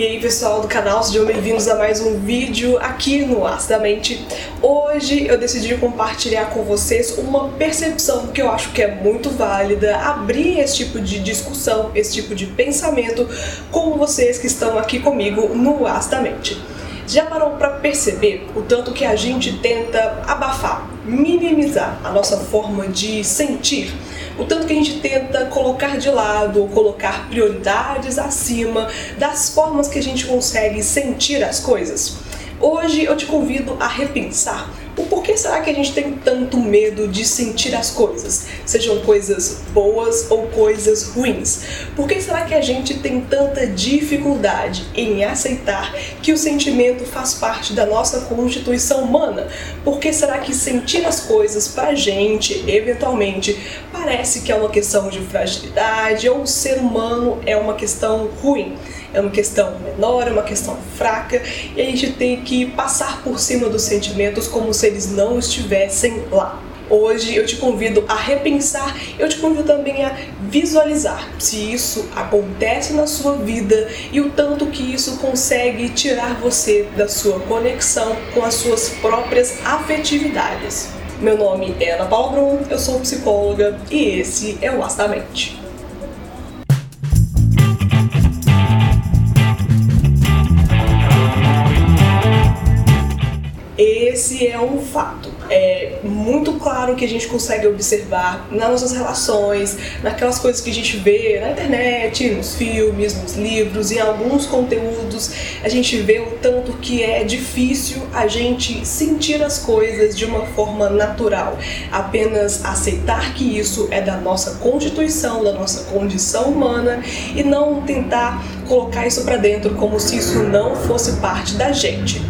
E aí pessoal do canal, sejam bem-vindos a mais um vídeo aqui no Acidamente. Hoje eu decidi compartilhar com vocês uma percepção que eu acho que é muito válida, abrir esse tipo de discussão, esse tipo de pensamento com vocês que estão aqui comigo no Acidamente. Já parou para perceber o tanto que a gente tenta abafar, minimizar a nossa forma de sentir? O tanto que a gente tenta colocar de lado ou colocar prioridades acima das formas que a gente consegue sentir as coisas. Hoje eu te convido a repensar o porquê será que a gente tem tanto medo de sentir as coisas, sejam coisas boas ou coisas ruins? Por que será que a gente tem tanta dificuldade em aceitar que o sentimento faz parte da nossa constituição humana? Por que será que sentir as coisas pra gente, eventualmente, parece que é uma questão de fragilidade ou o ser humano é uma questão ruim? é uma questão menor, é uma questão fraca, e a gente tem que passar por cima dos sentimentos como se eles não estivessem lá. Hoje eu te convido a repensar, eu te convido também a visualizar se isso acontece na sua vida e o tanto que isso consegue tirar você da sua conexão com as suas próprias afetividades. Meu nome é Ana Paula Brum, eu sou psicóloga e esse é o Astamente. Esse é um fato. É muito claro que a gente consegue observar nas nossas relações, naquelas coisas que a gente vê na internet, nos filmes, nos livros, em alguns conteúdos, a gente vê o tanto que é difícil a gente sentir as coisas de uma forma natural, apenas aceitar que isso é da nossa constituição, da nossa condição humana e não tentar colocar isso para dentro como se isso não fosse parte da gente.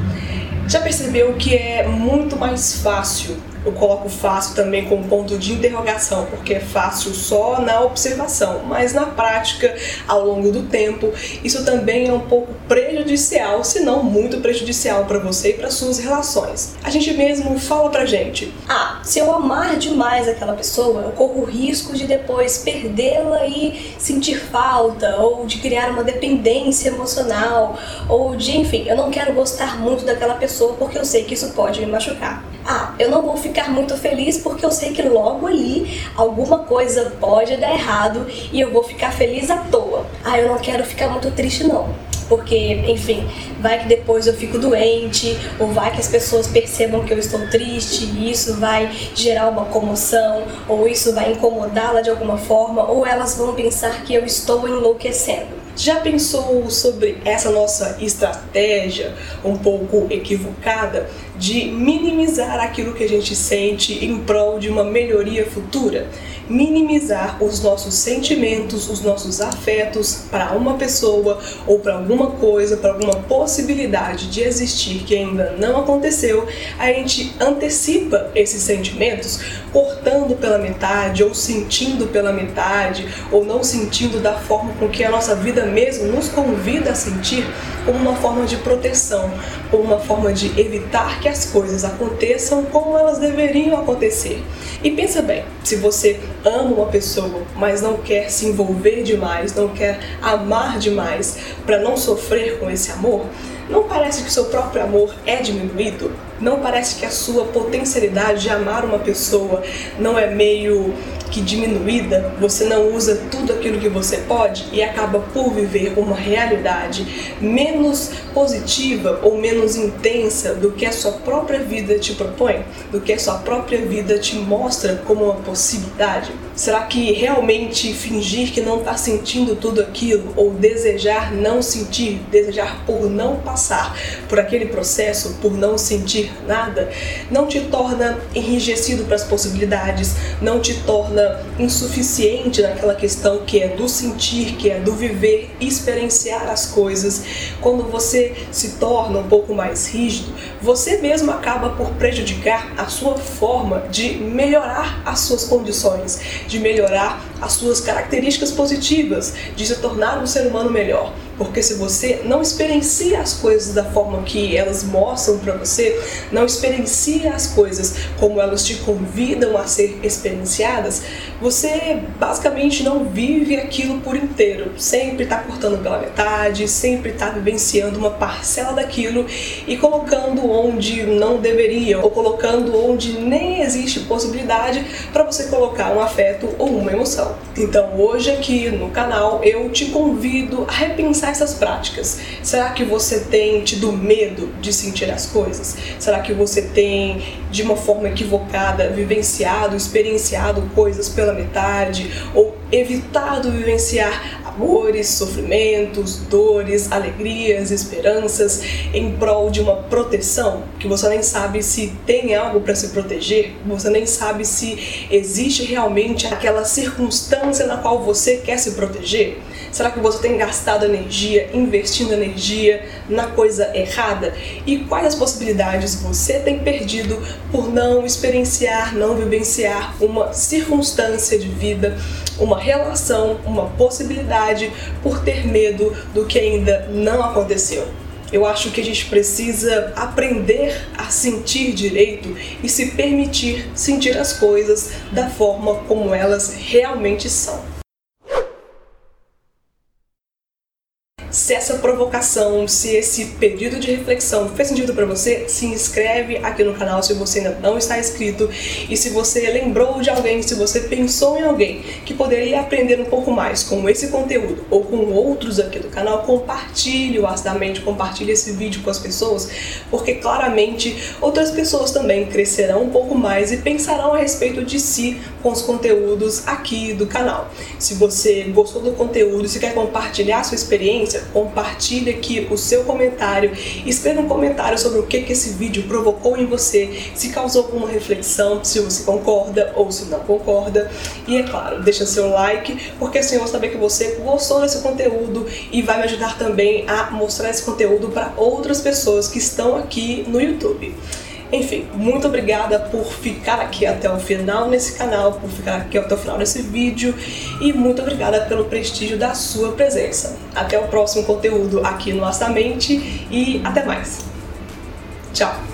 Já percebeu que é muito mais fácil eu coloco fácil também com ponto de interrogação, porque é fácil só na observação, mas na prática, ao longo do tempo, isso também é um pouco prejudicial, se não muito prejudicial para você e para suas relações. A gente mesmo fala pra gente: "Ah, se eu amar demais aquela pessoa, eu corro risco de depois perdê-la e sentir falta ou de criar uma dependência emocional ou de, enfim, eu não quero gostar muito daquela pessoa porque eu sei que isso pode me machucar." Ah, eu não vou ficar muito feliz porque eu sei que logo ali alguma coisa pode dar errado e eu vou ficar feliz à toa. Ah, eu não quero ficar muito triste não. Porque, enfim, vai que depois eu fico doente, ou vai que as pessoas percebam que eu estou triste e isso vai gerar uma comoção, ou isso vai incomodá-la de alguma forma, ou elas vão pensar que eu estou enlouquecendo. Já pensou sobre essa nossa estratégia um pouco equivocada de minimizar aquilo que a gente sente em prol de uma melhoria futura? minimizar os nossos sentimentos, os nossos afetos para uma pessoa ou para alguma coisa, para alguma possibilidade de existir que ainda não aconteceu, a gente antecipa esses sentimentos cortando pela metade ou sentindo pela metade ou não sentindo da forma com que a nossa vida mesmo nos convida a sentir como uma forma de proteção, como uma forma de evitar que as coisas aconteçam como elas deveriam acontecer. E pensa bem, se você ama uma pessoa, mas não quer se envolver demais, não quer amar demais para não sofrer com esse amor, não parece que o seu próprio amor é diminuído? Não parece que a sua potencialidade de amar uma pessoa não é meio que diminuída, você não usa tudo aquilo que você pode e acaba por viver uma realidade menos positiva ou menos intensa do que a sua própria vida te propõe, do que a sua própria vida te mostra como uma possibilidade? Será que realmente fingir que não está sentindo tudo aquilo ou desejar não sentir, desejar por não passar por aquele processo, por não sentir nada, não te torna enrijecido para as possibilidades, não te torna insuficiente naquela questão que é do sentir, que é do viver, experienciar as coisas, quando você se torna um pouco mais rígido, você mesmo acaba por prejudicar a sua forma de melhorar as suas condições, de melhorar as suas características positivas, de se tornar um ser humano melhor. Porque se você não experiencia as coisas da forma que elas mostram para você, não experiencia as coisas como elas te convidam a ser experienciadas, você basicamente não vive aquilo por inteiro. Sempre está cortando pela metade, sempre está vivenciando uma parcela daquilo e colocando onde não deveria, ou colocando onde nem existe possibilidade para você colocar um afeto ou uma emoção. Então hoje aqui no canal eu te convido a repensar essas práticas. Será que você tem tido medo de sentir as coisas? Será que você tem, de uma forma equivocada, vivenciado, experienciado coisas pela metade ou evitado vivenciar amores, sofrimentos, dores, alegrias, esperanças em prol de uma proteção que você nem sabe se tem algo para se proteger, você nem sabe se existe realmente aquela circunstância na qual você quer se proteger. Será que você tem gastado energia, investindo energia na coisa errada? E quais as possibilidades você tem perdido por não experienciar, não vivenciar uma circunstância de vida, uma relação, uma possibilidade por ter medo do que ainda não aconteceu? Eu acho que a gente precisa aprender a sentir direito e se permitir sentir as coisas da forma como elas realmente são. Se essa provocação, se esse pedido de reflexão fez sentido para você, se inscreve aqui no canal se você ainda não está inscrito. E se você lembrou de alguém, se você pensou em alguém que poderia aprender um pouco mais com esse conteúdo ou com outros aqui do canal, compartilhe o acidamente, compartilhe esse vídeo com as pessoas, porque claramente outras pessoas também crescerão um pouco mais e pensarão a respeito de si com os conteúdos aqui do canal. Se você gostou do conteúdo, se quer compartilhar sua experiência, compartilhe aqui o seu comentário, escreva um comentário sobre o que, que esse vídeo provocou em você, se causou alguma reflexão, se você concorda ou se não concorda. E é claro, deixa seu like, porque assim eu vou saber que você gostou desse conteúdo e vai me ajudar também a mostrar esse conteúdo para outras pessoas que estão aqui no YouTube. Enfim, muito obrigada por ficar aqui até o final nesse canal, por ficar aqui até o final desse vídeo e muito obrigada pelo prestígio da sua presença. Até o próximo conteúdo aqui no Astamente e até mais. Tchau!